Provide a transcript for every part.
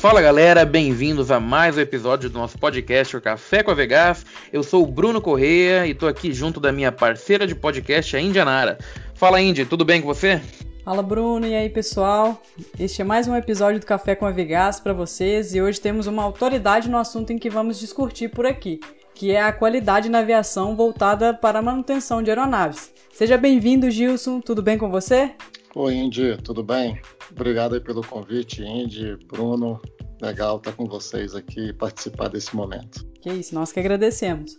Fala galera, bem-vindos a mais um episódio do nosso podcast o Café com a Vegas. Eu sou o Bruno Correia e tô aqui junto da minha parceira de podcast, a Indianara. Fala Indy, tudo bem com você? Fala Bruno, e aí pessoal? Este é mais um episódio do Café com a Vegas para vocês e hoje temos uma autoridade no assunto em que vamos discutir por aqui, que é a qualidade na aviação voltada para a manutenção de aeronaves. Seja bem-vindo, Gilson, tudo bem com você? Oi, Indy, tudo bem? Obrigado aí pelo convite, Indy, Bruno. Legal estar com vocês aqui e participar desse momento. Que isso, nós que agradecemos.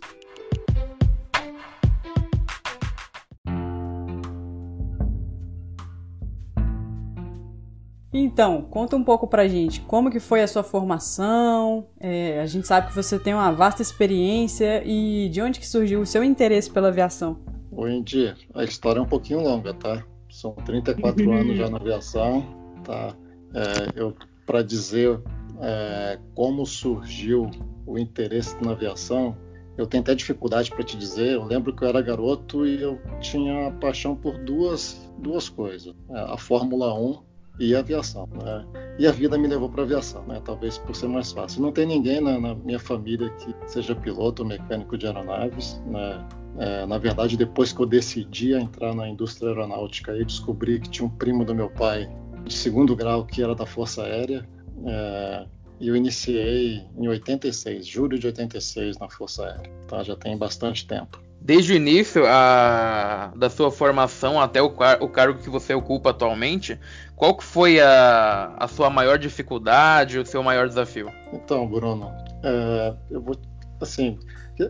Então, conta um pouco pra gente como que foi a sua formação. É, a gente sabe que você tem uma vasta experiência e de onde que surgiu o seu interesse pela aviação? Oi, Indy, a história é um pouquinho longa, tá? São 34 anos já na aviação tá? É, eu para dizer é, como surgiu o interesse na aviação, eu tenho até dificuldade para te dizer. Eu lembro que eu era garoto e eu tinha paixão por duas duas coisas: é, a Fórmula 1 e aviação. Né? E a vida me levou para a aviação, né? talvez por ser mais fácil. Não tem ninguém na, na minha família que seja piloto ou mecânico de aeronaves. Né? É, na verdade, depois que eu decidi entrar na indústria aeronáutica, eu descobri que tinha um primo do meu pai de segundo grau que era da Força Aérea. É, e eu iniciei em 86, julho de 86, na Força Aérea. Tá? Já tem bastante tempo. Desde o início a, da sua formação até o, o, cargo que você ocupa atualmente, qual que foi a, a sua maior dificuldade, o seu maior desafio? Então, Bruno, é, eu vou assim,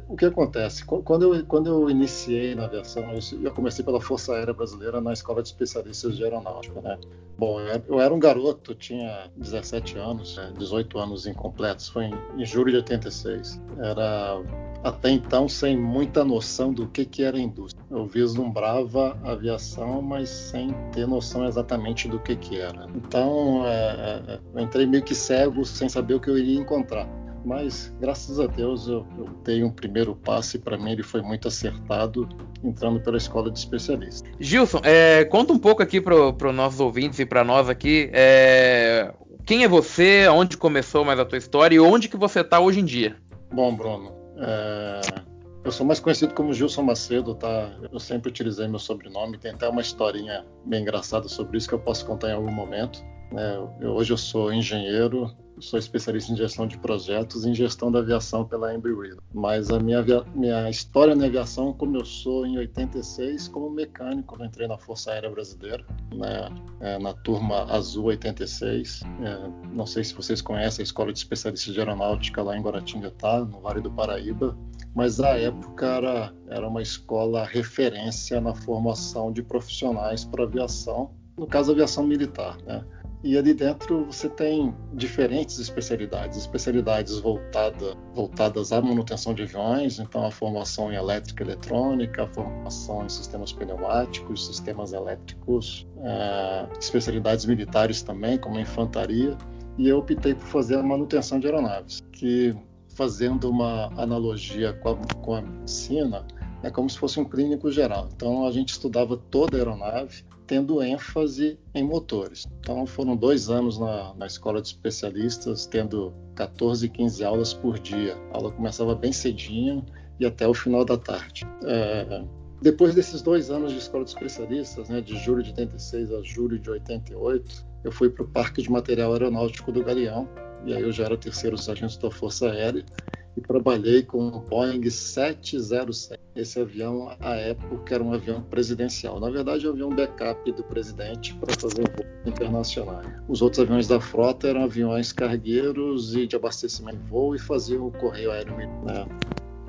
o que acontece? Quando eu, quando eu iniciei na aviação, eu comecei pela Força Aérea Brasileira na Escola de Especialistas de Aeronáutica, né? Bom, eu era um garoto, tinha 17 anos, 18 né? anos incompletos, foi em, em julho de 86. Era até então sem muita noção do que, que era a indústria. Eu vislumbrava aviação, mas sem ter noção exatamente do que, que era. Então, é, é, eu entrei meio que cego, sem saber o que eu iria encontrar mas graças a Deus eu, eu dei um primeiro passo e para mim ele foi muito acertado entrando pela escola de especialistas. Gilson, é, conta um pouco aqui para os nossos ouvintes e para nós aqui é, quem é você, onde começou mais a tua história e onde que você está hoje em dia. Bom, Bruno, é, eu sou mais conhecido como Gilson Macedo, tá? Eu sempre utilizei meu sobrenome, tem até uma historinha bem engraçada sobre isso que eu posso contar em algum momento. É, hoje eu sou engenheiro, sou especialista em gestão de projetos e em gestão da aviação pela Embry-Riddle. Mas a minha, minha história na aviação começou em 86 como mecânico. Eu entrei na Força Aérea Brasileira, né, é, na turma Azul 86. É, não sei se vocês conhecem a Escola de Especialistas de Aeronáutica lá em Guaratinguetá, no Vale do Paraíba. Mas à época era, era uma escola referência na formação de profissionais para aviação, no caso aviação militar, né? E ali dentro você tem diferentes especialidades, especialidades voltada, voltadas à manutenção de aviões, então a formação em elétrica e eletrônica, a formação em sistemas pneumáticos, sistemas elétricos, é, especialidades militares também, como infantaria, e eu optei por fazer a manutenção de aeronaves, que fazendo uma analogia com a, com a medicina, é como se fosse um clínico geral. Então a gente estudava toda a aeronave, tendo ênfase em motores. Então foram dois anos na, na escola de especialistas, tendo 14, 15 aulas por dia. A aula começava bem cedinho e até o final da tarde. É, depois desses dois anos de escola de especialistas, né, de julho de 86 a julho de 88, eu fui para o Parque de Material Aeronáutico do Galeão, e aí eu já era terceiro sargento da Força Aérea, e trabalhei com o Boeing 707. Esse avião, à época, era um avião presidencial. Na verdade, é um avião backup do presidente para fazer voos internacionais. Os outros aviões da frota eram aviões cargueiros e de abastecimento de voo e faziam o correio aéreo. Né?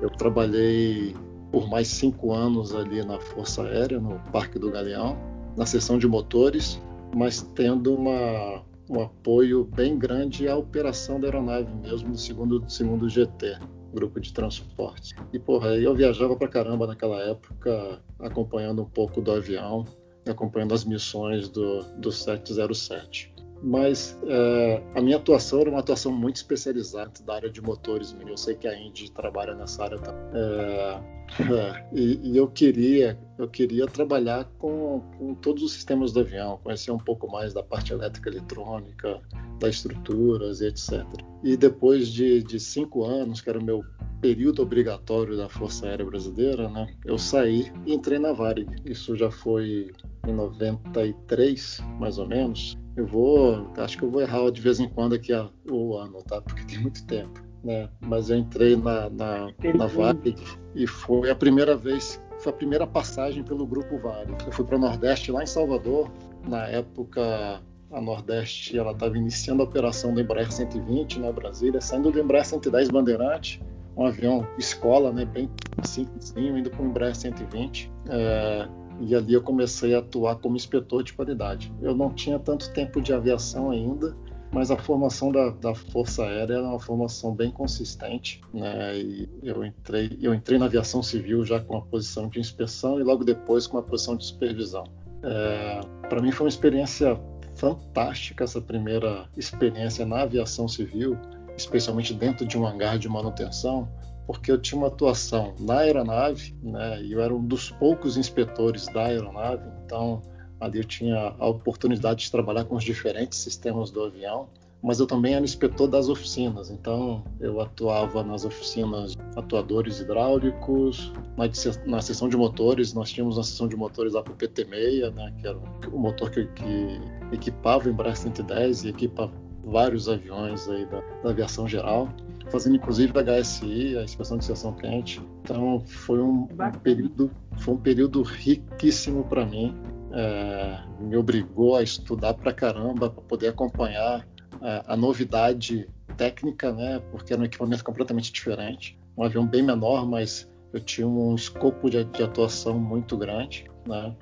Eu trabalhei por mais cinco anos ali na Força Aérea, no Parque do Galeão, na seção de motores, mas tendo uma um apoio bem grande à operação da aeronave mesmo no segundo, segundo GT, grupo de transporte. E porra, eu viajava pra caramba naquela época, acompanhando um pouco do avião, acompanhando as missões do, do 707. Mas é, a minha atuação era uma atuação muito especializada da área de motores. Eu sei que a Indy trabalha nessa área também. É, É, e, e, eu queria eu queria trabalhar com, com, todos os sistemas do avião, conhecer um pouco mais da parte elétrica eletrônica, das estruturas e etc. E depois de, de cinco anos, que era o meu período obrigatório da Força Aérea Brasileira, né, eu saí e entrei na Varig. Isso já foi em 93, mais ou menos. Eu vou, acho que eu vou errar de vez em quando aqui o ano, tá? Porque tem muito tempo. Né? Mas eu entrei na, na, na e foi a primeira vez foi a primeira passagem pelo Grupo Vale. Eu fui para o Nordeste, lá em Salvador. Na época, a Nordeste ela estava iniciando a operação do Embraer 120 na Brasília, saindo do Embraer 110 Bandeirante, um avião escola, né, bem simplesinho, indo para o Embraer 120. É, e ali eu comecei a atuar como inspetor de qualidade. Eu não tinha tanto tempo de aviação ainda, mas a formação da, da Força Aérea era uma formação bem consistente, né? E eu entrei, eu entrei na aviação civil já com a posição de inspeção e logo depois com a posição de supervisão. É, Para mim foi uma experiência fantástica essa primeira experiência na aviação civil, especialmente dentro de um hangar de manutenção, porque eu tinha uma atuação na aeronave, né? E eu era um dos poucos inspetores da aeronave, então Ali eu tinha a oportunidade de trabalhar com os diferentes sistemas do avião, mas eu também era inspetor das oficinas, então eu atuava nas oficinas atuadores hidráulicos, na, na seção de motores, nós tínhamos uma seção de motores lá para o PT6, né, que era o motor que, que equipava o Embraer 110 e equipa vários aviões aí da, da aviação geral fazendo inclusive a HSI, a inspeção de seção quente. Então foi um, um período, foi um período riquíssimo para mim é, me obrigou a estudar pra caramba para poder acompanhar é, a novidade técnica, né? Porque era um equipamento completamente diferente, um avião bem menor, mas eu tinha um escopo de, de atuação muito grande, né?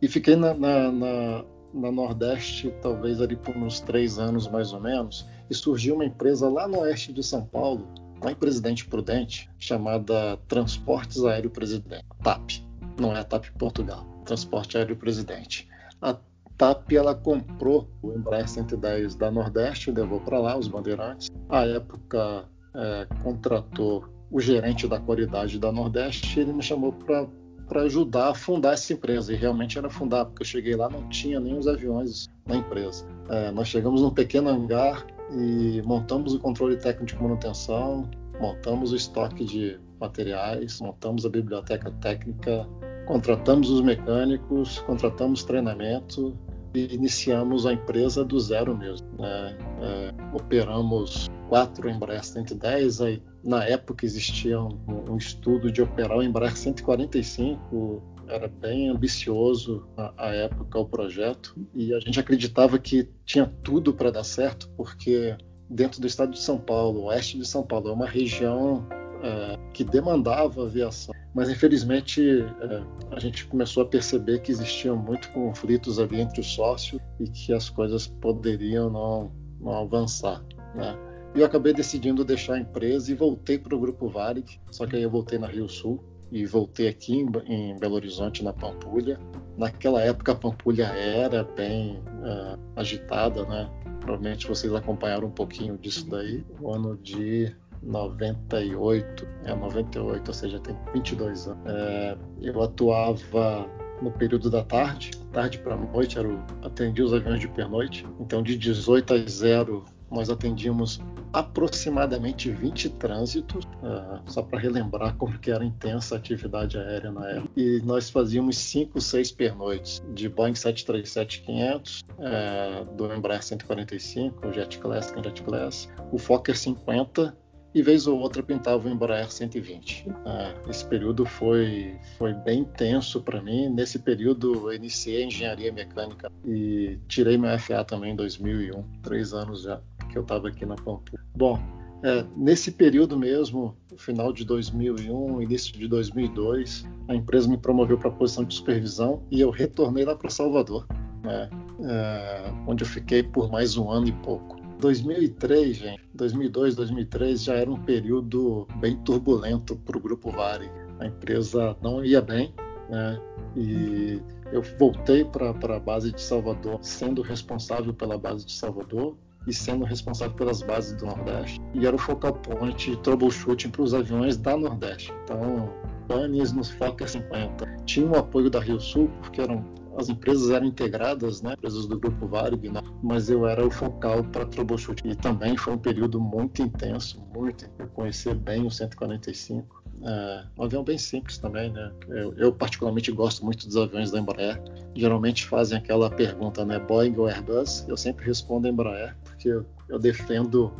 E fiquei na, na, na, na, Nordeste, talvez ali por uns três anos mais ou menos, e surgiu uma empresa lá no oeste de São Paulo, lá em Presidente Prudente, chamada Transportes Aéreo Presidente, TAP. Não é a TAP Portugal. Transporte Aéreo Presidente. A TAP ela comprou o Embraer 110 da Nordeste, levou para lá os bandeirantes. À época, é, contratou o gerente da qualidade da Nordeste e ele me chamou para para ajudar a fundar essa empresa. E realmente era fundar, porque eu cheguei lá não tinha nem os aviões na empresa. É, nós chegamos num pequeno hangar e montamos o controle técnico de manutenção, montamos o estoque de materiais, montamos a biblioteca técnica Contratamos os mecânicos, contratamos treinamento e iniciamos a empresa do zero mesmo. Né? É, operamos quatro Embraer 110, aí, na época existia um, um, estudo de operar o Embraer 145, era bem ambicioso à época o projeto e a gente acreditava que tinha tudo para dar certo, porque dentro do estado de São Paulo, oeste de São Paulo, é uma região é, que demandava aviação. Mas infelizmente é, a gente começou a perceber que existiam muitos conflitos ali entre os sócios e que as coisas poderiam não, não avançar. Né? E eu acabei decidindo deixar a empresa e voltei para o Grupo Varig, só que aí eu voltei na Rio Sul e voltei aqui em, em Belo Horizonte, na Pampulha. Naquela época a Pampulha era bem uh, agitada, né? Provavelmente vocês acompanharam um pouquinho disso daí. O ano de 98, é 98, ou seja, tem 22 anos. É, eu atuava no período da tarde, tarde para noite, era o, atendia os aviões de pernoite. Então, de 18 às 0, nós atendíamos aproximadamente 20 trânsitos, uh, só para relembrar como que era intensa a atividade aérea na época. E nós fazíamos 5, 6 pernoites de Boeing 737-500, uh, do Embraer 145, o Jet Classic, Jet Class, o Fokker 50 e vez ou outra pintava o Embraer 120. Ah, esse período foi, foi bem tenso para mim. Nesse período eu iniciei engenharia mecânica e tirei meu FA também em 2001, três anos já que eu estava aqui na Pampulha. Bom, é, nesse período mesmo, final de 2001, início de 2002, a empresa me promoveu para a posição de supervisão e eu retornei lá para Salvador, né, é, onde eu fiquei por mais um ano e pouco. 2003, gente, 2002, 2003 já era um período bem turbulento para o Grupo Vale. A empresa não ia bem, né? E eu voltei para a base de Salvador, sendo responsável pela base de Salvador e sendo responsável pelas bases do Nordeste. E era o focal point troubleshooting para os aviões da Nordeste. Então, panes nos Fokker 50. Tinha o apoio da Rio Sul, porque eram as empresas eram integradas, né, empresas do grupo Varig, né, mas eu era o focal para troubleshoot. E também foi um período muito intenso, muito. Eu conheci bem o 145. É, um avião bem simples também, né? Eu, eu, particularmente gosto muito dos aviões da Embraer. Geralmente fazem aquela pergunta, né, Boeing ou Airbus? Eu sempre respondo Embraer, porque eu, eu defendo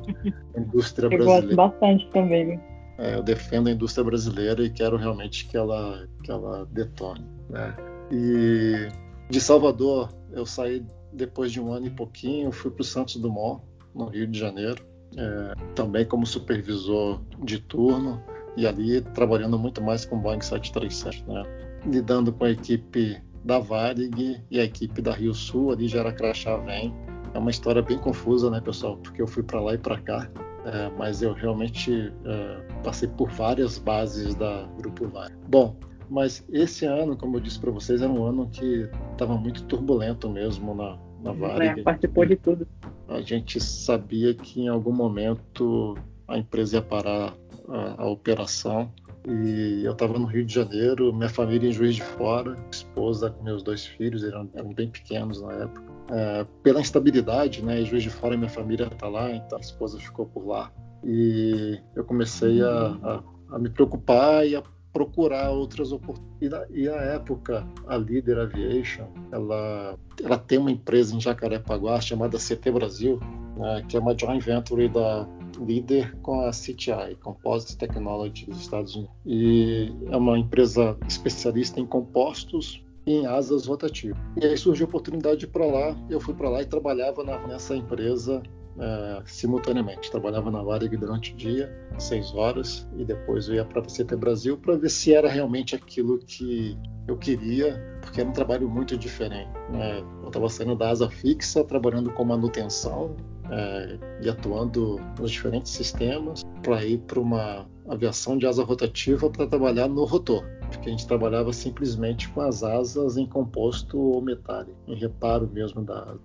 a indústria brasileira. Eu gosto bastante também. É, eu defendo a indústria brasileira e quero realmente que ela, que ela detone. Né? E de Salvador, eu saí depois de um ano e pouquinho, fui para o Santos Dumont, no Rio de Janeiro, é, também como supervisor de turno, e ali trabalhando muito mais com o Boeing 737, né? lidando com a equipe da Varig e a equipe da Rio Sul, ali já era crachá vem. É uma história bem confusa, né, pessoal? Porque eu fui para lá e para cá, é, mas eu realmente é, passei por várias bases da Grupo Varig. Bom, mas esse ano, como eu disse para vocês, era um ano que estava muito turbulento mesmo na, na Varig. É, participou de tudo. A gente sabia que em algum momento a empresa ia parar a, a operação. E eu estava no Rio de Janeiro, minha família em Juiz de Fora, esposa com meus dois filhos, eram, eram bem pequenos na época. É, pela instabilidade, né? Em Juiz de Fora minha família está lá, então a esposa ficou por lá. E eu comecei a, a, a me preocupar e a procurar outras oportunidades. E na época, a Leader Aviation, ela, ela tem uma empresa em Jacarepaguá chamada CT Brasil, né, que é uma joint venture da Leader com a CTI, Composite Technology dos Estados Unidos. E é uma empresa especialista em compostos em asas rotativas. E aí surgiu a oportunidade para lá, eu fui para lá e trabalhava nessa empresa é, simultaneamente. Trabalhava na Varig durante o dia, seis horas, e depois eu ia para a CT Brasil para ver se era realmente aquilo que eu queria, porque era um trabalho muito diferente. Né? Eu estava saindo da asa fixa, trabalhando com manutenção é, e atuando nos diferentes sistemas para ir para uma aviação de asa rotativa para trabalhar no rotor porque a gente trabalhava simplesmente com as asas em composto ou metálico, em reparo mesmo da asa.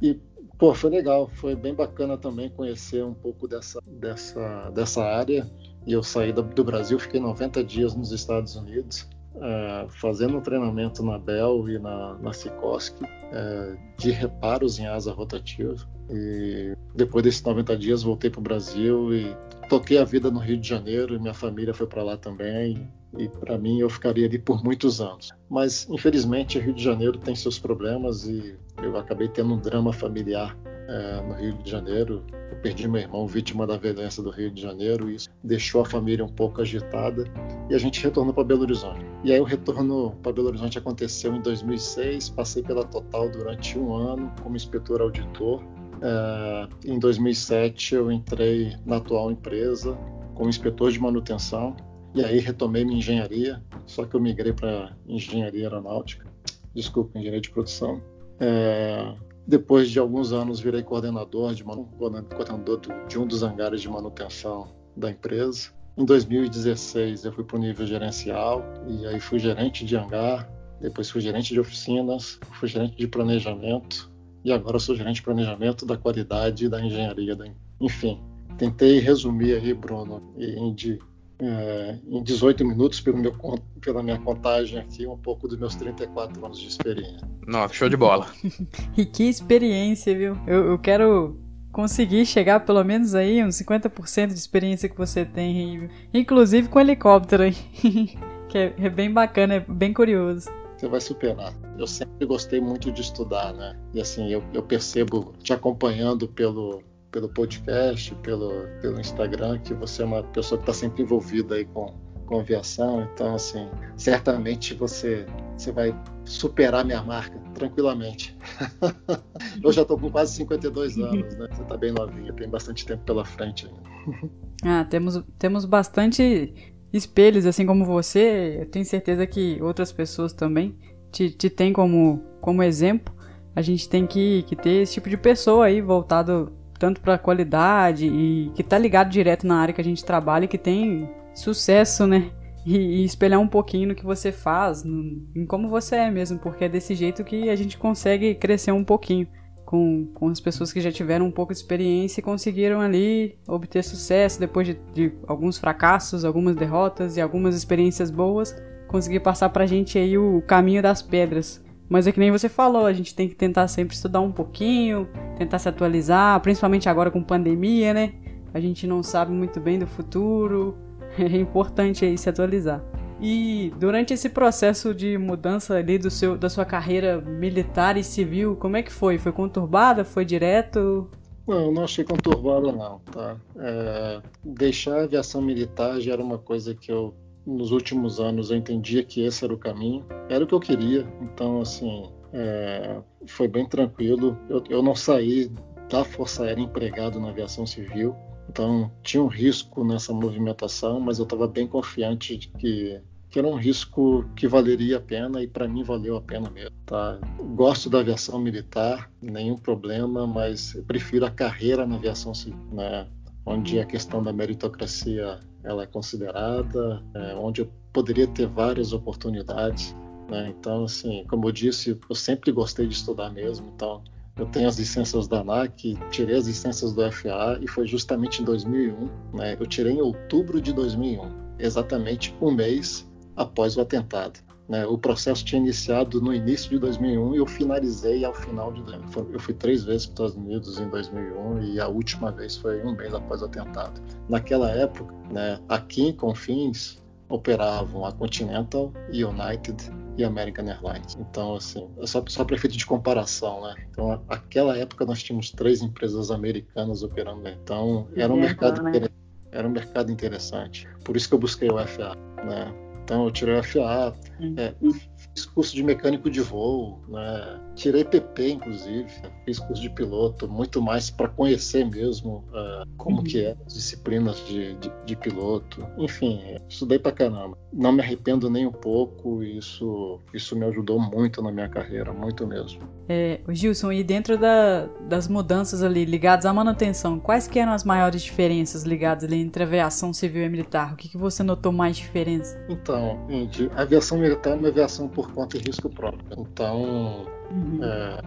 E Pô, foi legal, foi bem bacana também conhecer um pouco dessa, dessa, dessa área. E eu saí do Brasil, fiquei 90 dias nos Estados Unidos, é, fazendo um treinamento na Bell e na, na Sikorsky é, de reparos em asa rotativa. E depois desses 90 dias voltei para o Brasil e toquei a vida no Rio de Janeiro e minha família foi para lá também e para mim eu ficaria ali por muitos anos. Mas infelizmente o Rio de Janeiro tem seus problemas e eu acabei tendo um drama familiar é, no Rio de Janeiro. Eu perdi meu irmão vítima da violência do Rio de Janeiro e isso deixou a família um pouco agitada e a gente retornou para Belo Horizonte. E aí o retorno para Belo Horizonte aconteceu em 2006. Passei pela Total durante um ano como inspetor auditor. É, em 2007 eu entrei na atual empresa como inspetor de manutenção e aí retomei minha engenharia, só que eu migrei para engenharia aeronáutica, desculpa, engenharia de produção. É, depois de alguns anos virei coordenador de, coordenador de um dos hangares de manutenção da empresa. Em 2016 eu fui para o nível gerencial e aí fui gerente de hangar, depois fui gerente de oficinas, fui gerente de planejamento e agora sou gerente de planejamento da qualidade da engenharia. Da... Enfim, tentei resumir aí, Bruno, em de é, em 18 minutos, pelo meu, pela minha contagem aqui, um pouco dos meus 34 anos de experiência. Nossa, show de bola. e que experiência, viu? Eu, eu quero conseguir chegar pelo menos aí uns 50% de experiência que você tem, inclusive com helicóptero aí, que é, é bem bacana, é bem curioso você vai superar. Eu sempre gostei muito de estudar, né? E assim, eu, eu percebo, te acompanhando pelo, pelo podcast, pelo, pelo Instagram, que você é uma pessoa que está sempre envolvida aí com, com aviação. Então, assim, certamente você, você vai superar minha marca tranquilamente. Eu já estou com quase 52 anos, né? Você está bem novinha, tem bastante tempo pela frente ainda. Ah, temos, temos bastante espelhos, assim como você. Eu tenho certeza que outras pessoas também te, te têm como, como exemplo. A gente tem que, que ter esse tipo de pessoa aí voltado tanto para qualidade e que tá ligado direto na área que a gente trabalha e que tem sucesso, né? E, e espelhar um pouquinho no que você faz, no, em como você é mesmo, porque é desse jeito que a gente consegue crescer um pouquinho com, com as pessoas que já tiveram um pouco de experiência e conseguiram ali obter sucesso depois de, de alguns fracassos, algumas derrotas e algumas experiências boas, conseguir passar pra gente aí o caminho das pedras. Mas é que nem você falou, a gente tem que tentar sempre estudar um pouquinho, tentar se atualizar, principalmente agora com pandemia, né? A gente não sabe muito bem do futuro, é importante aí se atualizar. E durante esse processo de mudança ali do seu, da sua carreira militar e civil, como é que foi? Foi conturbada? Foi direto? Não, não achei conturbada não, tá? É, deixar a aviação militar já era uma coisa que eu, nos últimos anos, eu entendia que esse era o caminho. Era o que eu queria, então, assim, é, foi bem tranquilo. Eu, eu não saí da Força Aérea empregado na aviação civil, então tinha um risco nessa movimentação, mas eu estava bem confiante de que que era um risco que valeria a pena e para mim valeu a pena mesmo. Tá? Gosto da aviação militar, nenhum problema, mas eu prefiro a carreira na aviação civil, né? onde a questão da meritocracia ela é considerada, é, onde eu poderia ter várias oportunidades. Né? Então, assim, como eu disse, eu sempre gostei de estudar mesmo, então eu tenho as licenças da ANAC, tirei as licenças do FAA e foi justamente em 2001. Né? Eu tirei em outubro de 2001, exatamente um mês após o atentado. Né? O processo tinha iniciado no início de 2001 e eu finalizei ao final de 2001. Eu fui três vezes para os Estados Unidos em 2001 e a última vez foi um mês após o atentado. Naquela época, né, aqui em Confins operavam a Continental, United e American Airlines. Então, assim, é só, só para efeito de comparação, né? Então, naquela época nós tínhamos três empresas americanas operando. Então, era um mercado né? era um mercado interessante. Por isso que eu busquei o FA, né? Então eu tirei o FA, é, fiz curso de mecânico de voo, né? tirei PP inclusive, fiz curso de piloto, muito mais para conhecer mesmo uh, como uhum. que é as disciplinas de, de, de, piloto. Enfim, estudei pra caramba. Não me arrependo nem um pouco, isso, isso me ajudou muito na minha carreira, muito mesmo. É, Gilson, e dentro da, das mudanças ali ligadas à manutenção, quais que eram as maiores diferenças ligadas ali entre aviação civil e militar? O que, que você notou mais diferença? Então, a aviação militar é uma aviação por conta e risco próprio. Então, uhum. é,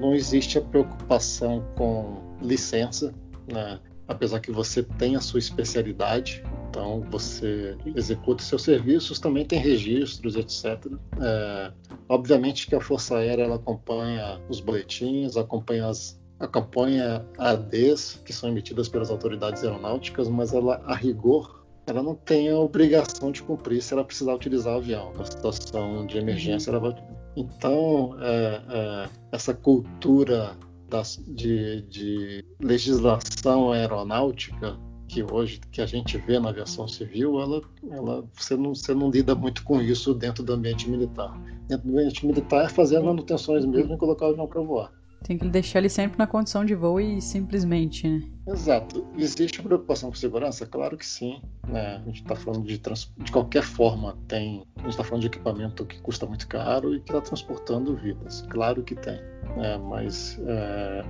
não existe a preocupação com licença, né? apesar que você tem a sua especialidade, então você executa seus serviços, também tem registros, etc. É, obviamente que a Força Aérea ela acompanha os boletins, acompanha as acompanha ADs que são emitidas pelas autoridades aeronáuticas, mas ela a rigor ela não tem a obrigação de cumprir se ela precisar utilizar o avião. Na situação de emergência, ela vai. Então, é, é, essa cultura das, de, de, legislação aeronáutica que hoje que a gente vê na aviação civil, ela, ela você, não, você não lida muito com isso dentro do ambiente militar. Dentro do ambiente militar é fazer manutenções mesmo e colocar o avião para voar. Tem que deixar ele sempre na condição de voo e simplesmente, né? Exato. Existe preocupação com segurança? Claro que sim. Né? A gente está falando de, trans... de qualquer forma, tem. A gente está falando de equipamento que custa muito caro e que está transportando vidas. Claro que tem. Né? Mas é...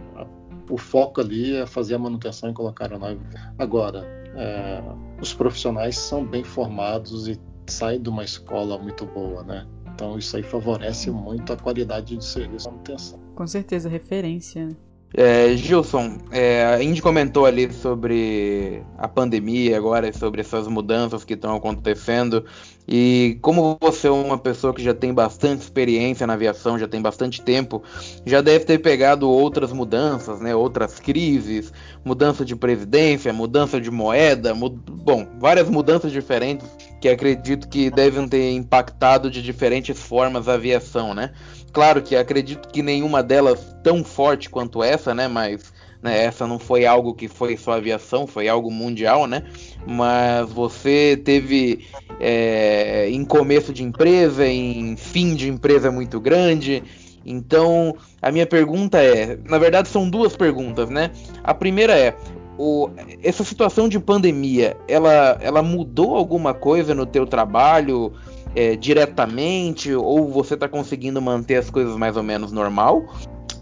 o foco ali é fazer a manutenção e colocar a nave. Agora, é... os profissionais são bem formados e saem de uma escola muito boa, né? Então isso aí favorece muito a qualidade de serviço e manutenção. Com certeza, referência. É, Gilson, é, a Indy comentou ali sobre a pandemia agora, sobre essas mudanças que estão acontecendo. E como você é uma pessoa que já tem bastante experiência na aviação, já tem bastante tempo, já deve ter pegado outras mudanças, né? Outras crises, mudança de presidência, mudança de moeda, mud... bom, várias mudanças diferentes que acredito que devem ter impactado de diferentes formas a aviação, né? Claro que acredito que nenhuma delas tão forte quanto essa, né? Mas né, essa não foi algo que foi só aviação, foi algo mundial, né? Mas você teve é, em começo de empresa, em fim de empresa muito grande. Então, a minha pergunta é, na verdade são duas perguntas, né? A primeira é, o, essa situação de pandemia, ela, ela mudou alguma coisa no teu trabalho? é, diretamente ou você está conseguindo manter as coisas mais ou menos normal?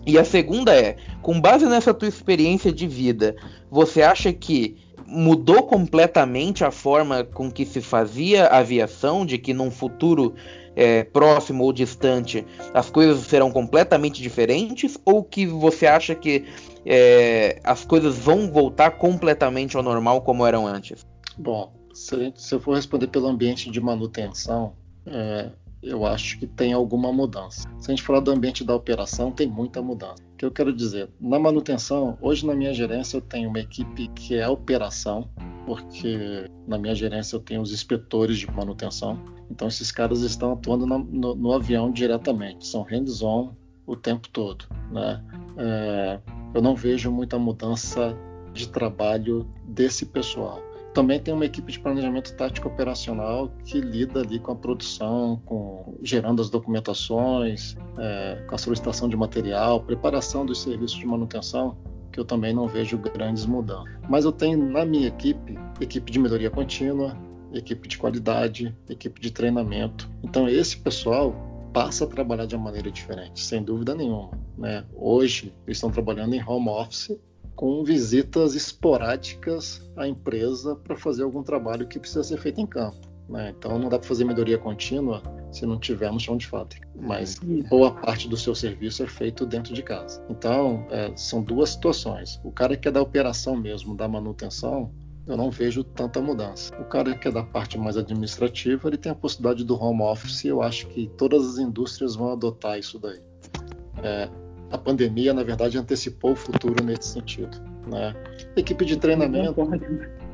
E a segunda é, com base nessa tua experiência de vida, você acha que mudou completamente a forma com que se fazia aviação, de que num futuro é, próximo ou distante as coisas serão completamente diferentes, ou que você acha que é, as coisas vão voltar completamente ao normal como eram antes? Bom, se, se eu for responder pelo ambiente de manutenção, é, eu acho que tem alguma mudança. Se a gente falar do ambiente da operação, tem muita mudança. O que eu quero dizer? Na manutenção, hoje na minha gerência eu tenho uma equipe que é operação, porque na minha gerência eu tenho os inspetores de manutenção. Então esses caras estão atuando no, no, no avião diretamente, são hands-on o tempo todo. Né? É, eu não vejo muita mudança de trabalho desse pessoal. Também tem uma equipe de planejamento tático operacional que lida ali com a produção, com gerando as documentações, é, com a solicitação de material, preparação dos serviços de manutenção, que eu também não vejo grandes mudanças. Mas eu tenho na minha equipe equipe de melhoria contínua, equipe de qualidade, equipe de treinamento. Então esse pessoal passa a trabalhar de uma maneira diferente, sem dúvida nenhuma. Né? Hoje eles estão trabalhando em home office com visitas esporádicas à empresa para fazer algum trabalho que precisa ser feito em campo. Né? Então não dá para fazer melhoria contínua se não tiver no chão de fábrica, mas boa parte do seu serviço é feito dentro de casa. Então é, são duas situações. O cara que é da operação mesmo, da manutenção, eu não vejo tanta mudança. O cara que é da parte mais administrativa, ele tem a possibilidade do home office. Eu acho que todas as indústrias vão adotar isso daí. É, a pandemia, na verdade, antecipou o futuro nesse sentido. Né? Equipe de treinamento,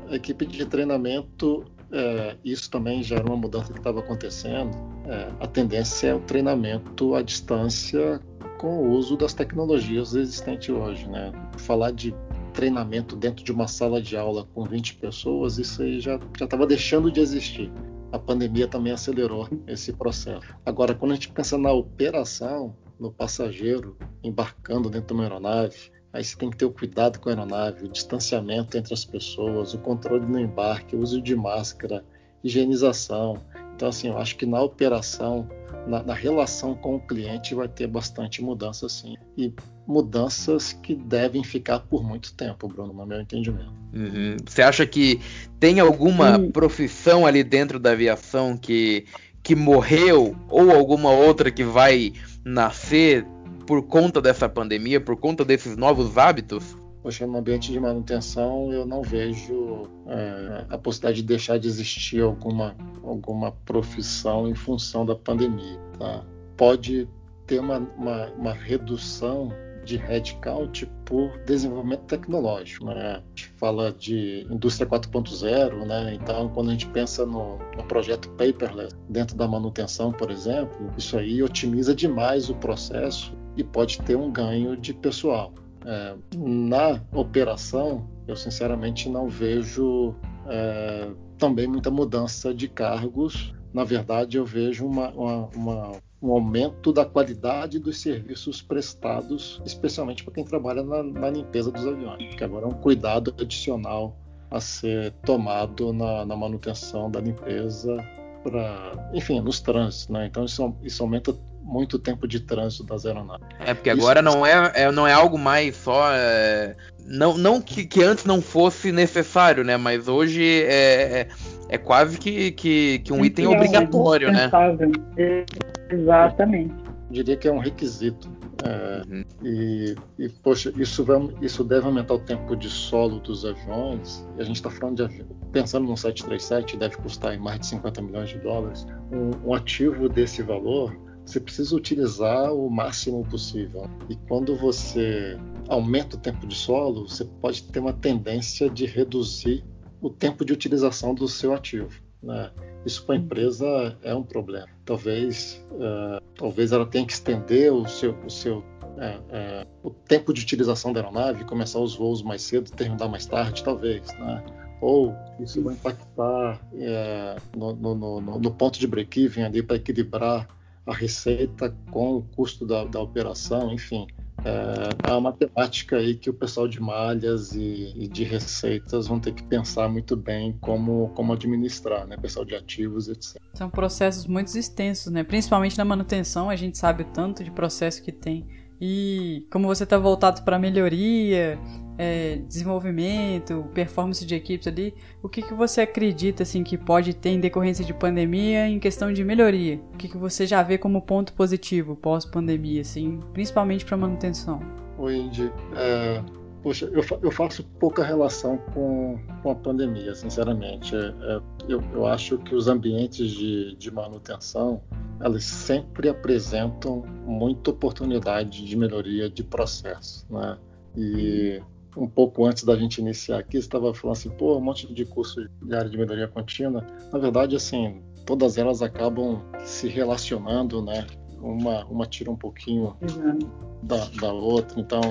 equipe de treinamento, é, isso também já era uma mudança que estava acontecendo. É, a tendência é o treinamento à distância com o uso das tecnologias existentes hoje. Né? Falar de treinamento dentro de uma sala de aula com 20 pessoas, isso aí já estava deixando de existir. A pandemia também acelerou esse processo. Agora, quando a gente pensa na operação, no passageiro embarcando dentro de uma aeronave. Aí você tem que ter o cuidado com a aeronave, o distanciamento entre as pessoas, o controle no embarque, o uso de máscara, higienização. Então, assim, eu acho que na operação, na, na relação com o cliente, vai ter bastante mudança, sim. E mudanças que devem ficar por muito tempo, Bruno, no meu entendimento. Uhum. Você acha que tem alguma sim. profissão ali dentro da aviação que, que morreu ou alguma outra que vai nascer por conta dessa pandemia, por conta desses novos hábitos? Poxa, no ambiente de manutenção eu não vejo é, a possibilidade de deixar de existir alguma, alguma profissão em função da pandemia. Tá? Pode ter uma, uma, uma redução de headcount por desenvolvimento tecnológico. Né? A gente fala de indústria 4.0, né? então quando a gente pensa no, no, projeto paperless dentro da manutenção, por exemplo, isso aí otimiza demais o processo e pode ter um ganho de pessoal. É, na operação, eu sinceramente não vejo é, também muita mudança de cargos. Na verdade, eu vejo uma, uma, uma um aumento da qualidade dos serviços prestados, especialmente para quem trabalha na, na, limpeza dos aviões, que agora é um cuidado adicional a ser tomado na, na manutenção da limpeza para, enfim, nos trânsitos, né? Então isso, isso aumenta muito tempo de trânsito das aeronaves. É porque agora isso... não é, é, não é algo mais só é, não, não que, que, antes não fosse necessário, né? Mas hoje é, é, é quase que, que, que um item obrigatório, né? Exatamente. Eu diria que é um requisito. É, uhum. e, e, poxa, isso, vai, isso deve aumentar o tempo de solo dos aviões. E a gente está falando de avião. Pensando no 737, deve custar mais de 50 milhões de dólares. Um, um ativo desse valor, você precisa utilizar o máximo possível. E quando você aumenta o tempo de solo, você pode ter uma tendência de reduzir o tempo de utilização do seu ativo. Né? Isso para a empresa é um problema. Talvez, uh, talvez ela tenha que estender o seu, o seu uh, uh, o tempo de utilização da aeronave, começar os voos mais cedo, terminar mais tarde, talvez, né? Ou isso vai impactar no, no, no, no, ponto de break-even ali para equilibrar a receita com o custo da, da operação, enfim. É, uma matemática aí que o pessoal de malhas e, e, de receitas vão ter que pensar muito bem como, como administrar, né? Pessoal de ativos, etc. São processos muito extensos, né? Principalmente na manutenção, a gente sabe o tanto de processo que tem E como você está voltado para melhoria, é, desenvolvimento, performance de equipes ali, o que, que você acredita assim que pode ter em decorrência de pandemia em questão de melhoria? O que, que você já vê como ponto positivo pós-pandemia, assim, principalmente para manutenção? Oi, Indy. É, poxa, eu, eu faço pouca relação com, com a pandemia, sinceramente. É, é, eu, eu acho que os ambientes de, de manutenção elas sempre apresentam muita oportunidade de melhoria de processo, né? E um pouco antes da gente iniciar aqui, você estava falando assim, pô, um monte de curso de área de melhoria contínua. Na verdade, assim, todas elas acabam se relacionando, né? Uma, uma tira um pouquinho da, da outra. Então,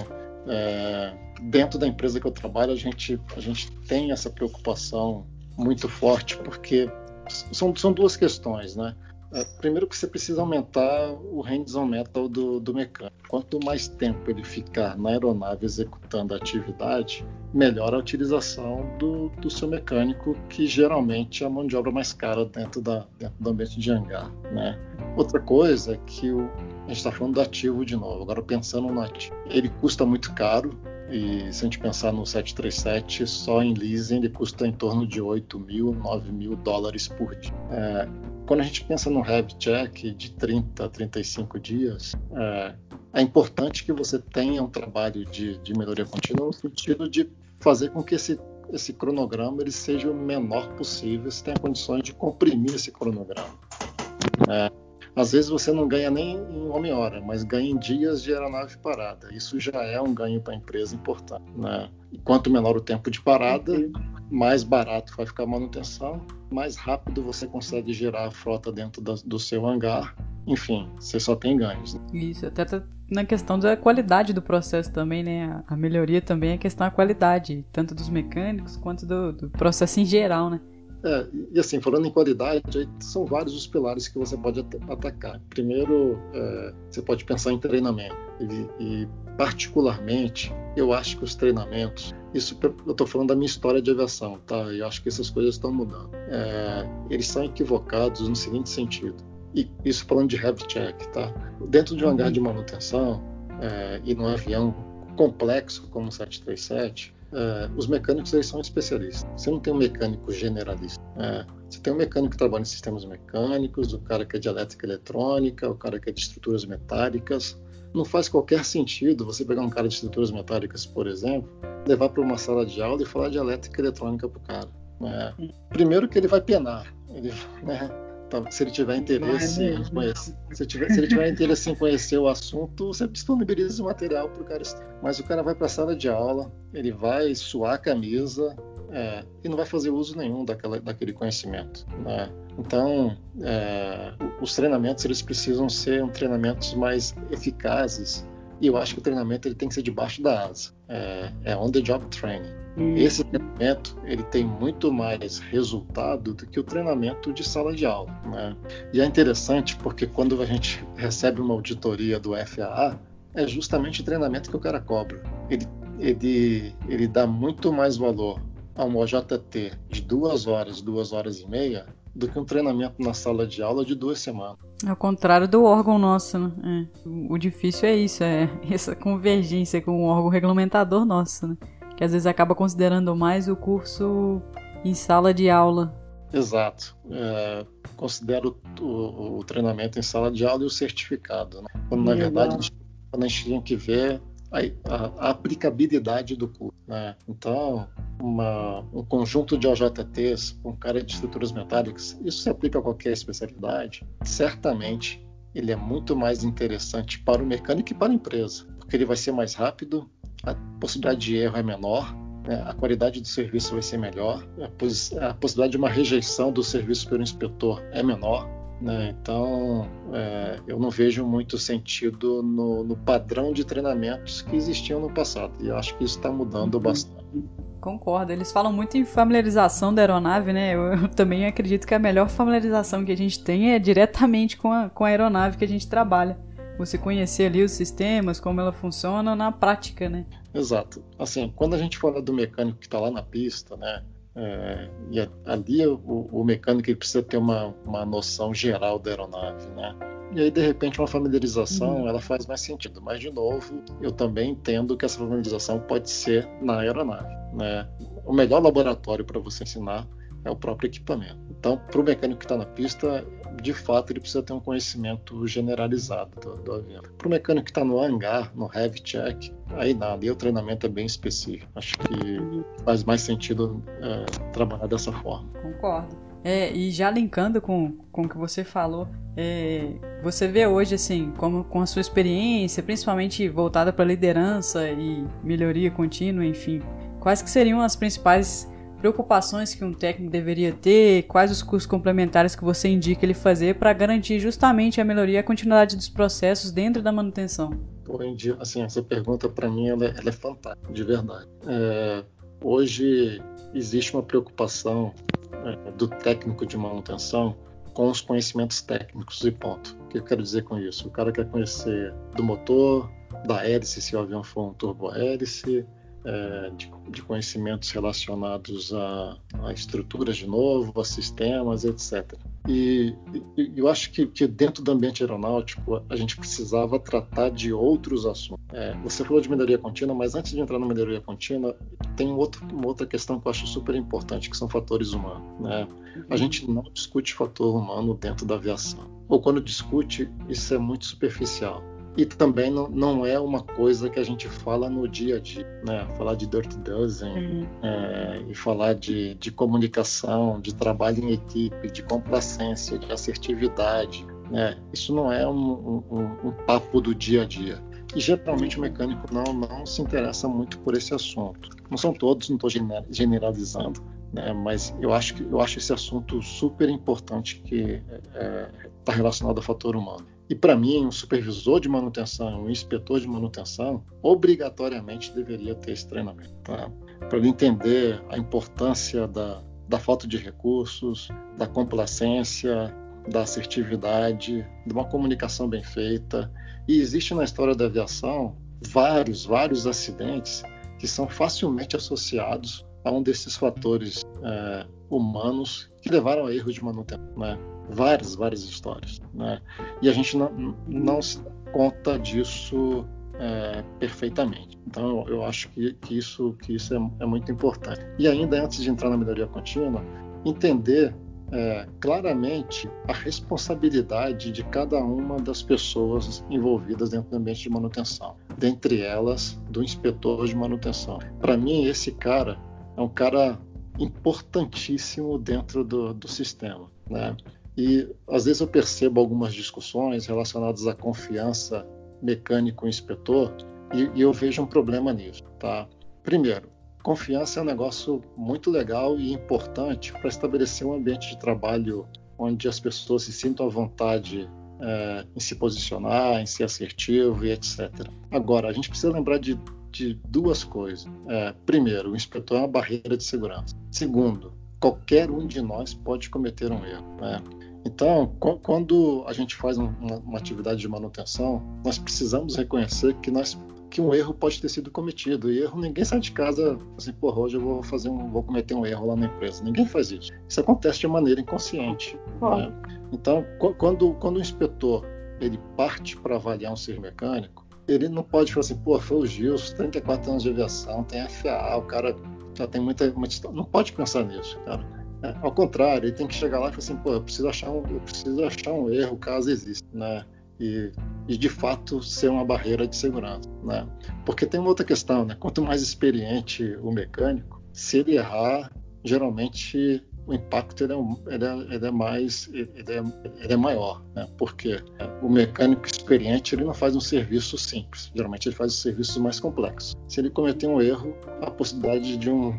é, dentro da empresa que eu trabalho, a gente, a gente tem essa preocupação muito forte, porque são, são duas questões, né? É, primeiro que você precisa aumentar o hands-on metal do, do mecânico. Quanto mais tempo ele ficar na aeronave executando a atividade, melhor a utilização do, do seu mecânico, que geralmente é a mão de obra mais cara dentro, da, dentro do ambiente de hangar. Né? Outra coisa é que o, a gente está falando do ativo de novo. Agora pensando no ativo, ele custa muito caro, e se a gente pensar no 737, só em leasing ele custa em torno de 8 mil, 9 mil dólares por dia. É, quando a gente pensa no heavy check de 30 a 35 dias, é, é importante que você tenha um trabalho de, de melhoria contínua no sentido de fazer com que esse, esse cronograma ele seja o menor possível, você tenha condições de comprimir esse cronograma. É, às vezes você não ganha nem em uma hora, mas ganha em dias de aeronave parada. Isso já é um ganho para a empresa importante. Né? E quanto menor o tempo de parada, mais barato vai ficar a manutenção, mais rápido você consegue gerar a frota dentro do, do seu hangar. Enfim, você só tem ganhos. Né? Isso, até tá na questão da qualidade do processo também, né? A melhoria também é questão da qualidade, tanto dos mecânicos quanto do, do processo em geral, né? É, e assim, falando em qualidade, são vários os pilares que você pode atacar. Primeiro, é, você pode pensar em treinamento. E, e, particularmente, eu acho que os treinamentos, isso eu estou falando da minha história de aviação, tá? Eu acho que essas coisas estão mudando. É, eles são equivocados no seguinte sentido. E isso falando de heavy check, tá? Dentro de um hangar de manutenção é, e num avião complexo como o 737, é, os mecânicos eles são especialistas. Você não tem um mecânico generalista. É, você tem um mecânico que trabalha em sistemas mecânicos, o cara que é de elétrica e eletrônica, o cara que é de estruturas metálicas. Não faz qualquer sentido você pegar um cara de estruturas metálicas, por exemplo, levar para uma sala de aula e falar de elétrica e eletrônica para o cara. Né? Primeiro que ele vai penar. Ele, né? Tá, se ele tiver interesse em conhecer, se, tiver, se ele tiver interesse em conhecer o assunto, você disponibiliza o material para o cara. Mas o cara vai para a sala de aula, ele vai suar a camisa é, e não vai fazer uso nenhum daquela, daquele conhecimento. Né? Então, é, os treinamentos eles precisam ser um treinamentos mais eficazes e eu acho que o treinamento ele tem que ser debaixo da asa. É, é on the job training. Hum. Esse treinamento ele tem muito mais resultado do que o treinamento de sala de aula. Né? E é interessante porque quando a gente recebe uma auditoria do FAA, é justamente o treinamento que o cara cobra. Ele, ele, ele dá muito mais valor a um OJT de duas horas, duas horas e meia, do que um treinamento na sala de aula de duas semanas. Ao contrário do órgão nosso, né? É. O difícil é isso, é essa convergência com o órgão regulamentador nosso, né? Que às vezes acaba considerando mais o curso em sala de aula. Exato. É, considero o, o, o, treinamento em sala de aula e o certificado, né? Quando na verdade a gente tinha que ver a, a, aplicabilidade do curso. Né? Então, uma, um conjunto de OJTs com cara de estruturas metálicas, isso se aplica a qualquer especialidade, certamente ele é muito mais interessante para o mecânico e para a empresa, porque ele vai ser mais rápido, a possibilidade de erro é menor, né? a qualidade do serviço vai ser melhor, a possibilidade de uma rejeição do serviço pelo inspetor é menor, né? Então, é, eu não vejo muito sentido no, no, padrão de treinamentos que existiam no passado. E acho que isso está mudando uhum. bastante. Concordo. Eles falam muito em familiarização da aeronave, né? Eu, eu, também acredito que a melhor familiarização que a gente tem é diretamente com a, com a aeronave que a gente trabalha. Você conhecer ali os sistemas, como ela funciona na prática, né? Exato. Assim, quando a gente fala do mecânico que está lá na pista, né? É, e ali o, o, mecânico ele precisa ter uma, uma noção geral da aeronave, né? E aí, de repente, uma familiarização uhum. ela faz mais sentido. Mas, de novo, eu também entendo que essa familiarização pode ser na aeronave. Né? O melhor laboratório para você ensinar é o próprio equipamento. Então, para o mecânico que está na pista, de fato, ele precisa ter um conhecimento generalizado do, do avião. Para o mecânico que está no hangar, no heavy check, aí nada, ali o treinamento é bem específico. Acho que faz mais sentido é, trabalhar dessa forma. Concordo. É, e já linkando com, com o que você falou, é, você vê hoje, assim, como, com a sua experiência, principalmente voltada para liderança e melhoria contínua, enfim, quais que seriam as principais preocupações que um técnico deveria ter, quais os cursos complementares que você indica ele fazer para garantir justamente a melhoria e a continuidade dos processos dentro da manutenção? Hoje, assim, essa pergunta para mim ela, é, ela, é fantástica, de verdade. É, hoje existe uma preocupação é, do técnico de manutenção com os conhecimentos técnicos e ponto. O que eu quero dizer com isso? O cara quer conhecer do motor, da hélice, se o avião for um turbo-hélice, é, de, de, conhecimentos relacionados a, a, estruturas de novo, a sistemas, etc. E, e eu acho que, que, dentro do ambiente aeronáutico a gente precisava tratar de outros assuntos. É, você falou de melhoria contínua, mas antes de entrar na melhoria contínua, tem outro, uma outra questão que eu acho super importante, que são fatores humanos. Né? A gente não discute fator humano dentro da aviação. Ou quando discute, isso é muito superficial e também não, não é uma coisa que a gente fala no dia a dia, né? Falar de Dirty Dozen uhum. é, e falar de, de comunicação, de trabalho em equipe, de complacência, de assertividade, né? Isso não é um, um, um papo do dia a dia. E geralmente o mecânico não, não se interessa muito por esse assunto. Não são todos, não estou generalizando, né? mas eu acho, que, eu acho esse assunto super importante que está é, tá relacionado ao fator humano. E para mim, um supervisor de manutenção, um inspetor de manutenção, obrigatoriamente deveria ter esse treinamento, tá? para ele entender a importância da, da falta de recursos, da complacência, da assertividade, de uma comunicação bem feita. E existe na história da aviação vários, vários acidentes que são facilmente associados a um desses fatores é, humanos que levaram a erros de manutenção. Né? Várias, várias histórias. Né? E a gente não, não se conta disso é, perfeitamente. Então, eu acho que, que isso, que isso é, é, muito importante. E ainda antes de entrar na melhoria contínua, entender é, claramente a responsabilidade de cada uma das pessoas envolvidas dentro do ambiente de manutenção, dentre elas do inspetor de manutenção. Para mim, esse cara é um cara importantíssimo dentro do, do sistema. Né? E às vezes eu percebo algumas discussões relacionadas à confiança mecânico-inspetor e, e eu vejo um problema nisso, tá? Primeiro, confiança é um negócio muito legal e importante para estabelecer um ambiente de trabalho onde as pessoas se sintam à vontade é, em se posicionar, em ser assertivo e etc. Agora, a gente precisa lembrar de, de duas coisas. É, primeiro, o inspetor é uma barreira de segurança. Segundo, qualquer um de nós pode cometer um erro. Né? Então, quando a gente faz uma, uma, atividade de manutenção, nós precisamos reconhecer que nós que um erro pode ter sido cometido. E erro ninguém sai de casa assim, porra, hoje eu vou fazer um, vou cometer um erro lá na empresa. Ninguém faz isso. Isso acontece de maneira inconsciente. Né? Então, quando quando o inspetor ele parte para avaliar um ser mecânico, ele não pode falar assim, pô, foi o Gilson, 34 anos de aviação, tem FAA, o cara já tem muita, muita não pode pensar nisso, cara é, ao contrário, ele tem que chegar lá e falar assim, pô, eu preciso achar um, eu preciso achar um erro caso exista, né? E, e de fato ser uma barreira de segurança, né? Porque tem uma outra questão, né? Quanto mais experiente o mecânico, se ele errar, geralmente o impacto ele é, ele é, ele é mais ele é, ele é maior, né? porque o mecânico experiente ele não faz um serviço simples, geralmente ele faz um serviços mais complexos. Se ele cometer um erro, a possibilidade de um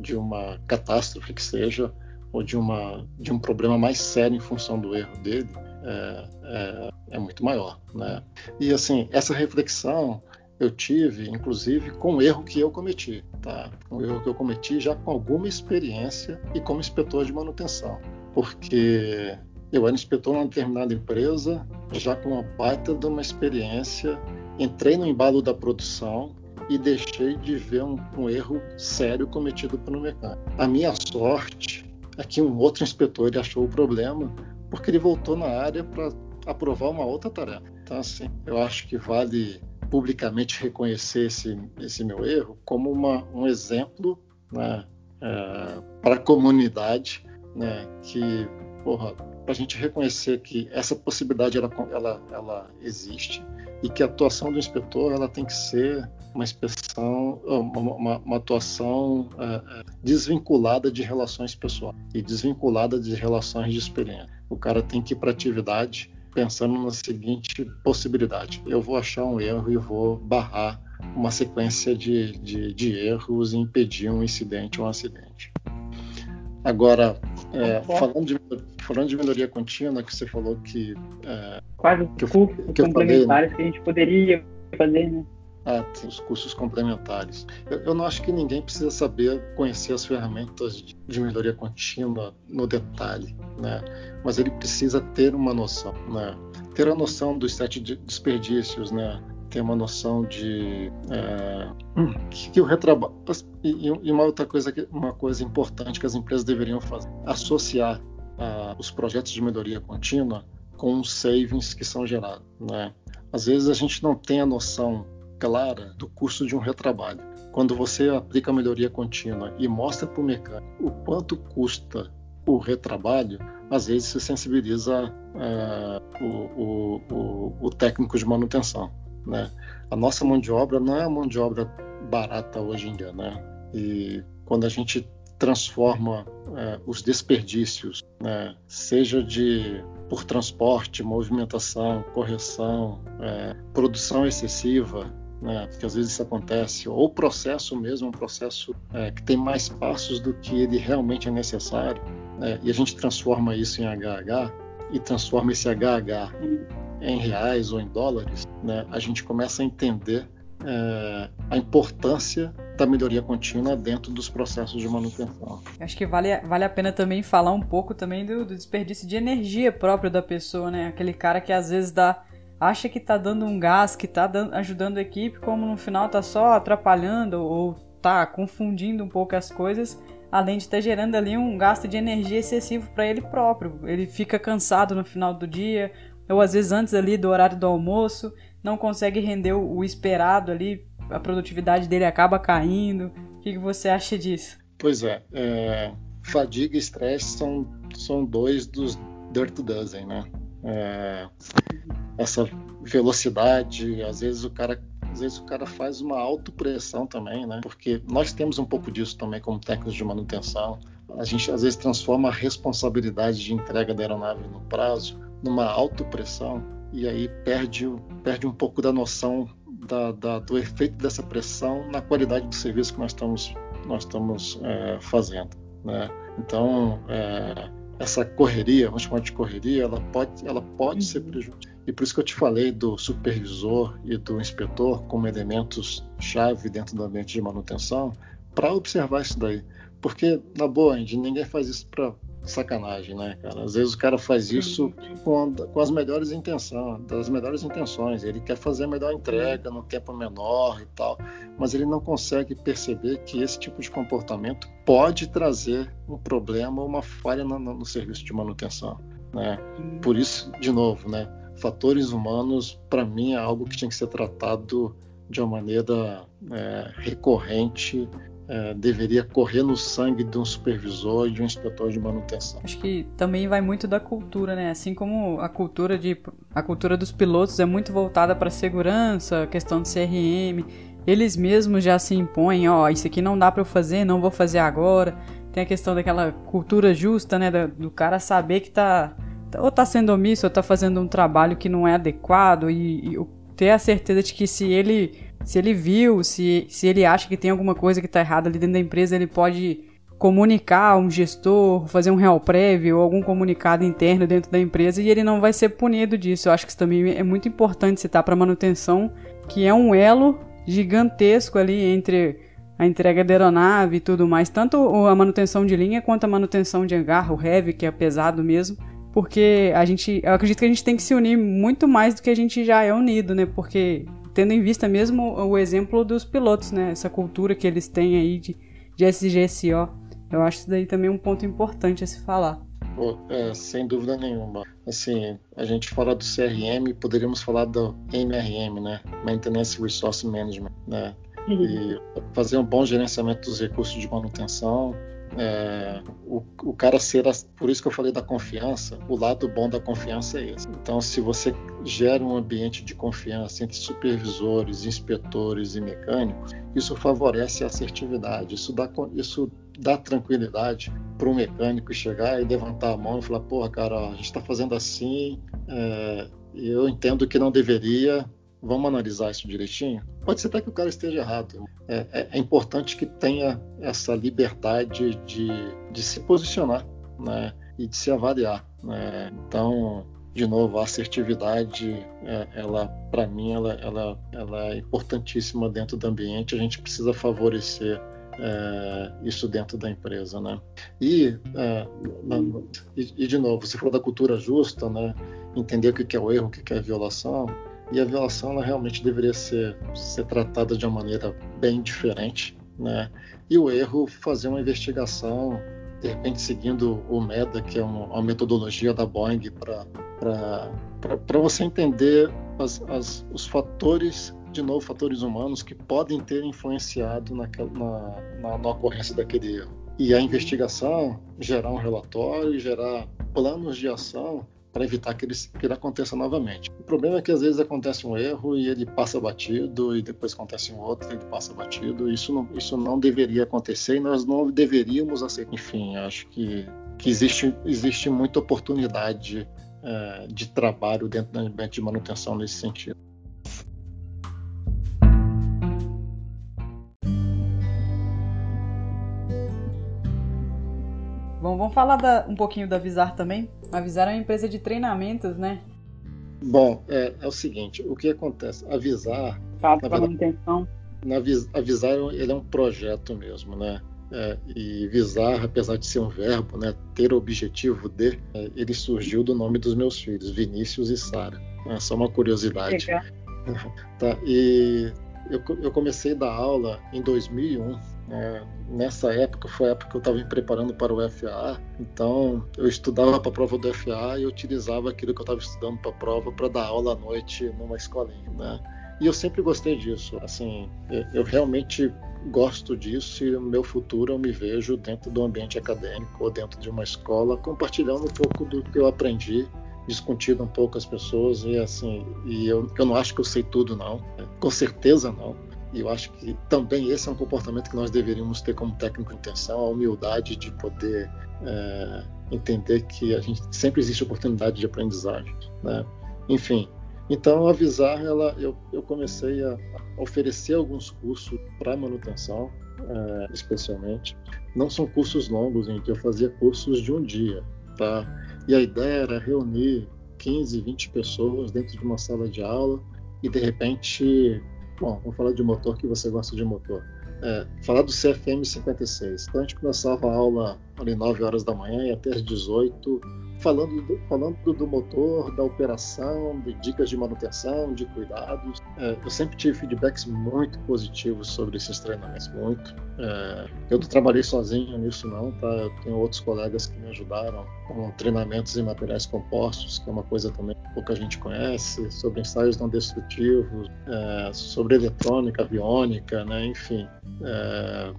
de uma catástrofe que seja ou de uma de um problema mais sério em função do erro dele é, é, é muito maior, né? E assim essa reflexão eu tive, inclusive, com o erro que eu cometi, tá? Um erro que eu cometi já com alguma experiência e como inspetor de manutenção, porque eu era inspetor numa determinada empresa, já com uma baita de uma experiência, entrei no embalo da produção e deixei de ver um, um erro sério cometido pelo mecânico. A minha sorte é que um outro inspetor achou o problema porque ele voltou na área para aprovar uma outra tarefa. Então, assim, eu acho que vale publicamente reconhecer esse, esse meu erro como uma, um exemplo né, é, para a comunidade né, que, porra, para a gente reconhecer que essa possibilidade ela, ela, ela existe e que a atuação do inspetor ela tem que ser uma inspeção, uma, uma, uma atuação é, desvinculada de relações pessoais e desvinculada de relações de experiência. O cara tem que ir para atividade pensando na seguinte possibilidade: eu vou achar um erro e vou barrar uma sequência de, de, de erros e impedir um incidente ou um acidente. Agora, é, falando, de, falando de melhoria contínua, que você falou que. É, Quase os cursos que complementares falei, né? que a gente poderia fazer, né? Ah, os cursos complementares. Eu, eu, não acho que ninguém precisa saber conhecer as ferramentas de, de melhoria contínua no detalhe, né? Mas ele precisa ter uma noção, né? Ter a noção dos sete desperdícios, né? Ter uma noção de é, que, que, o retrabalho e, e, uma outra coisa que uma coisa importante que as empresas deveriam fazer, associar ah, os projetos de melhoria contínua com os savings que são gerados, né? Às vezes a gente não tem a noção clara do custo de um retrabalho. Quando você aplica a melhoria contínua e mostra para o mecânico o quanto custa o retrabalho, às vezes se sensibiliza é, o, o, o, o, técnico de manutenção. Né? A nossa mão de obra não é a mão de obra barata hoje em dia. Né? E quando a gente transforma é, os desperdícios, né? seja de por transporte, movimentação, correção, é, produção excessiva, né, porque às vezes isso acontece, ou o processo mesmo, um processo é, que tem mais passos do que ele realmente é necessário, né, e a gente transforma isso em HH, e transforma esse HH em reais ou em dólares, né, a gente começa a entender é, a importância da melhoria contínua dentro dos processos de manutenção. Acho que vale, vale a pena também falar um pouco também do, do desperdício de energia próprio da pessoa, né? Aquele cara que às vezes dá acha que tá dando um gás, que tá dando, ajudando a equipe, como no final tá só atrapalhando ou tá confundindo um pouco as coisas, além de estar tá gerando ali um gasto de energia excessivo para ele próprio. Ele fica cansado no final do dia, ou às vezes antes ali do horário do almoço, não consegue render o, esperado ali, a produtividade dele acaba caindo. O que, que você acha disso? Pois é, é fadiga e estresse são, são dois dos Dirt Dozen, né? É, essa velocidade, às vezes o cara às vezes o cara faz uma autopressão também, né? Porque nós temos um pouco disso também como técnicos de manutenção. A gente às vezes transforma a responsabilidade de entrega da aeronave no prazo numa autopressão e aí perde, perde um pouco da noção da, da, do efeito dessa pressão na qualidade do serviço que nós estamos, nós estamos é, fazendo, né? Então, é, essa correria, vamos chamar de correria, ela pode, ela pode ser prejudicial e por isso que eu te falei do supervisor e do inspetor como elementos chave dentro do ambiente de manutenção para observar isso daí. Porque, na boa, Andy, ninguém faz isso para sacanagem, né, cara? Às vezes o cara faz isso com, com as melhores intenções, das melhores intenções. Ele quer fazer a melhor entrega no tempo menor e tal, mas ele não consegue perceber que esse tipo de comportamento pode trazer um problema ou uma falha no, no serviço de manutenção, né? Por isso, de novo, né? fatores humanos, para mim, é algo que tinha que ser tratado de uma maneira é, recorrente, é, deveria correr no sangue de um supervisor e de um inspetor de manutenção. Acho que também vai muito da cultura, né? Assim como a cultura de a cultura dos pilotos é muito voltada para segurança, questão de CRM, eles mesmos já se impõem, ó, isso aqui não dá para eu fazer, não vou fazer agora. Tem a questão daquela cultura justa, né, do cara saber que tá ou tá sendo omisso, ou tá fazendo um trabalho que não é adequado e, e ter a certeza de que se ele se ele viu, se, se ele acha que tem alguma coisa que está errada ali dentro da empresa, ele pode comunicar a um gestor, fazer um real prévio ou algum comunicado interno dentro da empresa e ele não vai ser punido disso. Eu acho que isso também é muito importante citar para manutenção, que é um elo gigantesco ali entre a entrega da aeronave e tudo mais, tanto a manutenção de linha quanto a manutenção de hangar, o heavy, que é pesado mesmo porque a gente, eu acredito que a gente tem que se unir muito mais do que a gente já é unido, né? Porque tendo em vista mesmo o exemplo dos pilotos, né? Essa cultura que eles têm aí de, de SGSO. Eu acho isso daí também um ponto importante a se falar. Pô, é, sem dúvida nenhuma. Assim, a gente fala do CRM, poderíamos falar do MRM, né? Maintenance Resource Management, né? Uhum. E fazer um bom gerenciamento dos recursos de manutenção, é, o, o, cara ser, por isso que eu falei da confiança, o lado bom da confiança é esse. Então, se você gera um ambiente de confiança entre supervisores, inspetores e mecânicos, isso favorece a assertividade, isso dá, isso dá tranquilidade para o mecânico chegar e levantar a mão e falar: porra, cara, a gente está fazendo assim, é, eu entendo que não deveria, Vamos analisar isso direitinho? Pode ser até que o cara esteja errado. É, é, é importante que tenha essa liberdade de, de se posicionar né? e de se avaliar. Né? Então, de novo, a assertividade, é, ela, para mim, ela, ela, ela é importantíssima dentro do ambiente. A gente precisa favorecer é, isso dentro da empresa, né? E, é, na, e, e, de novo, você falou da cultura justa, né? Entender o que é o erro, o que é a violação e a violação ela realmente deveria ser, ser tratada de uma maneira bem diferente, né? E o erro fazer uma investigação, de repente seguindo o MEDA, que é uma, metodologia da Boeing para você entender as, as, os fatores, de novo, fatores humanos que podem ter influenciado naquela, na, na, na ocorrência daquele erro. E a investigação gerar um relatório, gerar planos de ação para evitar que ele, que ele aconteça novamente. O problema é que às vezes acontece um erro e ele passa batido, e depois acontece um outro e ele passa batido. Isso não, isso não deveria acontecer e nós não deveríamos aceitar. Enfim, acho que, que existe, existe muita oportunidade é, de trabalho dentro do ambiente de manutenção nesse sentido. Vamos falar da, um pouquinho da Visar também. A Visar é uma empresa de treinamentos, né? Bom, é, é o seguinte, o que acontece? A Visar... Fato para manutenção. Na a Visar ele é um projeto mesmo, né? É, e visar, apesar de ser um verbo, né, ter o objetivo de, é, ele surgiu do nome dos meus filhos, Vinícius e Sara. É só uma curiosidade. tá, e eu, eu comecei a dar aula em 2001 é, nessa época foi a época que eu estava me preparando para o FA, então eu estudava para a prova do FA e utilizava aquilo que eu estava estudando para a prova para dar aula à noite numa escolinha, né? E eu sempre gostei disso, assim, eu realmente gosto disso e no meu futuro eu me vejo dentro do ambiente acadêmico ou dentro de uma escola compartilhando um pouco do que eu aprendi discutindo um pouco as pessoas e assim e eu, eu não acho que eu sei tudo não com certeza não e eu acho que também esse é um comportamento que nós deveríamos ter como técnico de intenção, a humildade de poder é, entender que a gente sempre existe oportunidade de aprendizagem, né? Enfim, então avisar ela, eu, eu comecei a oferecer alguns cursos para manutenção, é, especialmente. Não são cursos longos, em que eu fazia cursos de um dia, tá? E a ideia era reunir 15, 20 pessoas dentro de uma sala de aula e de repente Bom, vamos falar de motor que você gosta de motor. É, falar do CFM 56. Então a gente começava a aula ali 9 horas da manhã e até as 18 falando do, falando do motor, da operação, de dicas de manutenção, de cuidados. É, eu sempre tive feedbacks muito positivos sobre esses treinamentos, muito. É, eu não trabalhei sozinho nisso não, tá? Eu tenho outros colegas que me ajudaram com treinamentos em materiais compostos, que é uma coisa também que pouca gente conhece, sobre ensaios não destrutivos, é, sobre eletrônica, aviônica, né? Enfim, é,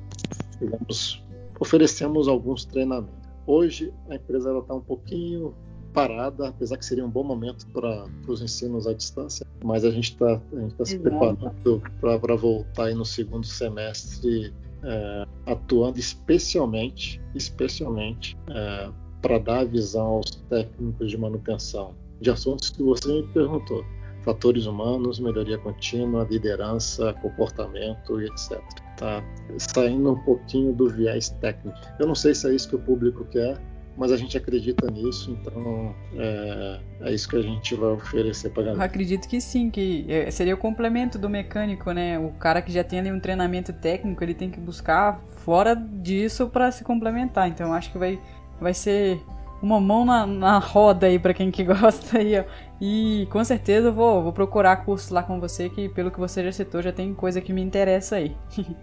digamos, oferecemos alguns treinamentos. Hoje a empresa está um pouquinho parada, apesar que seria um bom momento para os ensinos à distância, mas a gente está tá se preparando para voltar aí no segundo semestre é, atuando especialmente, especialmente é, para dar visão aos técnicos de manutenção de assuntos que você me perguntou fatores humanos, melhoria contínua, liderança, comportamento e etc. Tá saindo um pouquinho do viés técnico. Eu não sei se é isso que o público quer, mas a gente acredita nisso, então é, é isso que a gente vai oferecer para a galera. Eu acredito que sim, que é, seria o complemento do mecânico, né? O cara que já tem ali um treinamento técnico, ele tem que buscar fora disso para se complementar. Então eu acho que vai, vai ser uma mão na, na roda aí para quem que gosta aí, ó. E com certeza eu vou, vou procurar curso lá com você, que pelo que você já citou, já tem coisa que me interessa aí.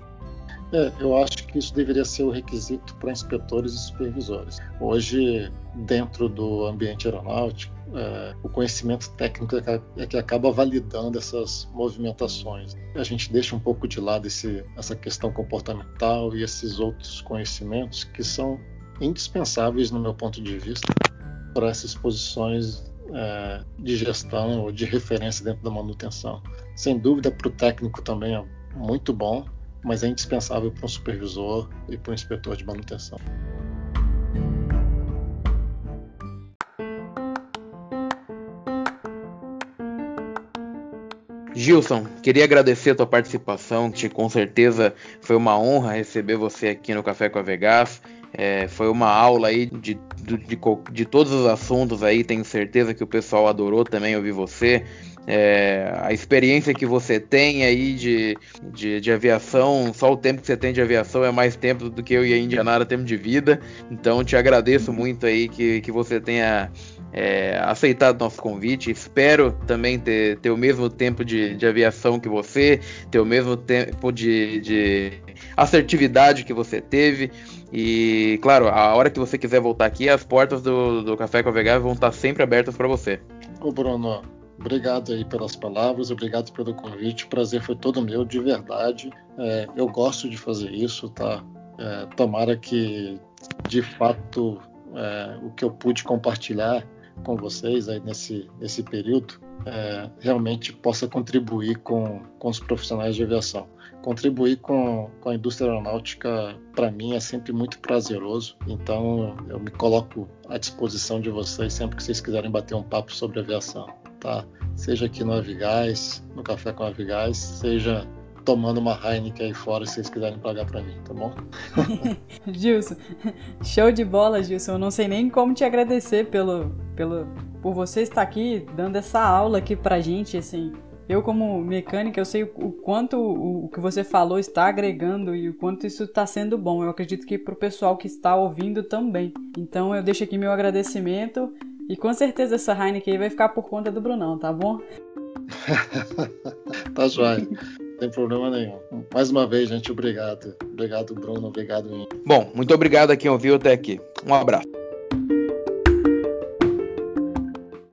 É, eu acho que isso deveria ser o requisito para inspetores e supervisores. Hoje, dentro do ambiente aeronáutico, é, o conhecimento técnico é, é que acaba validando essas movimentações. A gente deixa um pouco de lado esse, essa questão comportamental e esses outros conhecimentos que são indispensáveis, no meu ponto de vista, para essas posições é, de gestão ou de referência dentro da manutenção. Sem dúvida, para o técnico também é muito bom, mas é indispensável para um supervisor e para um inspetor de manutenção. Gilson, queria agradecer a tua participação, que com certeza foi uma honra receber você aqui no Café com a Vegas. É, foi uma aula aí de, de, de, de, todos os assuntos aí, tenho certeza que o pessoal adorou também ouvir você. É, a experiência que você tem aí de, de, de, aviação, só o tempo que você tem de aviação é mais tempo do que eu e a Indianara temos de vida. Então te agradeço muito aí que, que você tenha é, aceitado nosso convite. Espero também ter, ter o mesmo tempo de, de aviação que você, ter o mesmo tempo de, de assertividade que você teve. E, claro, a hora que você quiser voltar aqui, as portas do, do Café com a Vegave vão estar sempre abertas para você. Ô, Bruno, obrigado aí pelas palavras, obrigado pelo convite. O prazer foi todo meu, de verdade. É, eu gosto de fazer isso, tá? É, tomara que, de fato, é, o que eu pude compartilhar com vocês aí nesse, nesse período é, realmente possa contribuir com, com os profissionais de aviação. Contribuir com, com a indústria aeronáutica, para mim, é sempre muito prazeroso. Então, eu me coloco à disposição de vocês sempre que vocês quiserem bater um papo sobre aviação. Tá? Seja aqui no Avigás, no Café com Avigás, seja tomando uma Heineken aí fora se vocês quiserem pagar para mim, tá bom? Gilson, show de bola, Gilson. Eu não sei nem como te agradecer pelo, pelo, por você estar aqui dando essa aula aqui pra gente, assim. Eu, como mecânica, eu sei o quanto o que você falou está agregando e o quanto isso está sendo bom. Eu acredito que para o pessoal que está ouvindo também. Então, eu deixo aqui meu agradecimento e com certeza essa Heineken aí vai ficar por conta do Brunão, tá bom? tá jóia tem problema nenhum. Mais uma vez, gente, obrigado. Obrigado, Bruno. Obrigado, Bom, muito obrigado a quem ouviu até aqui. Um abraço.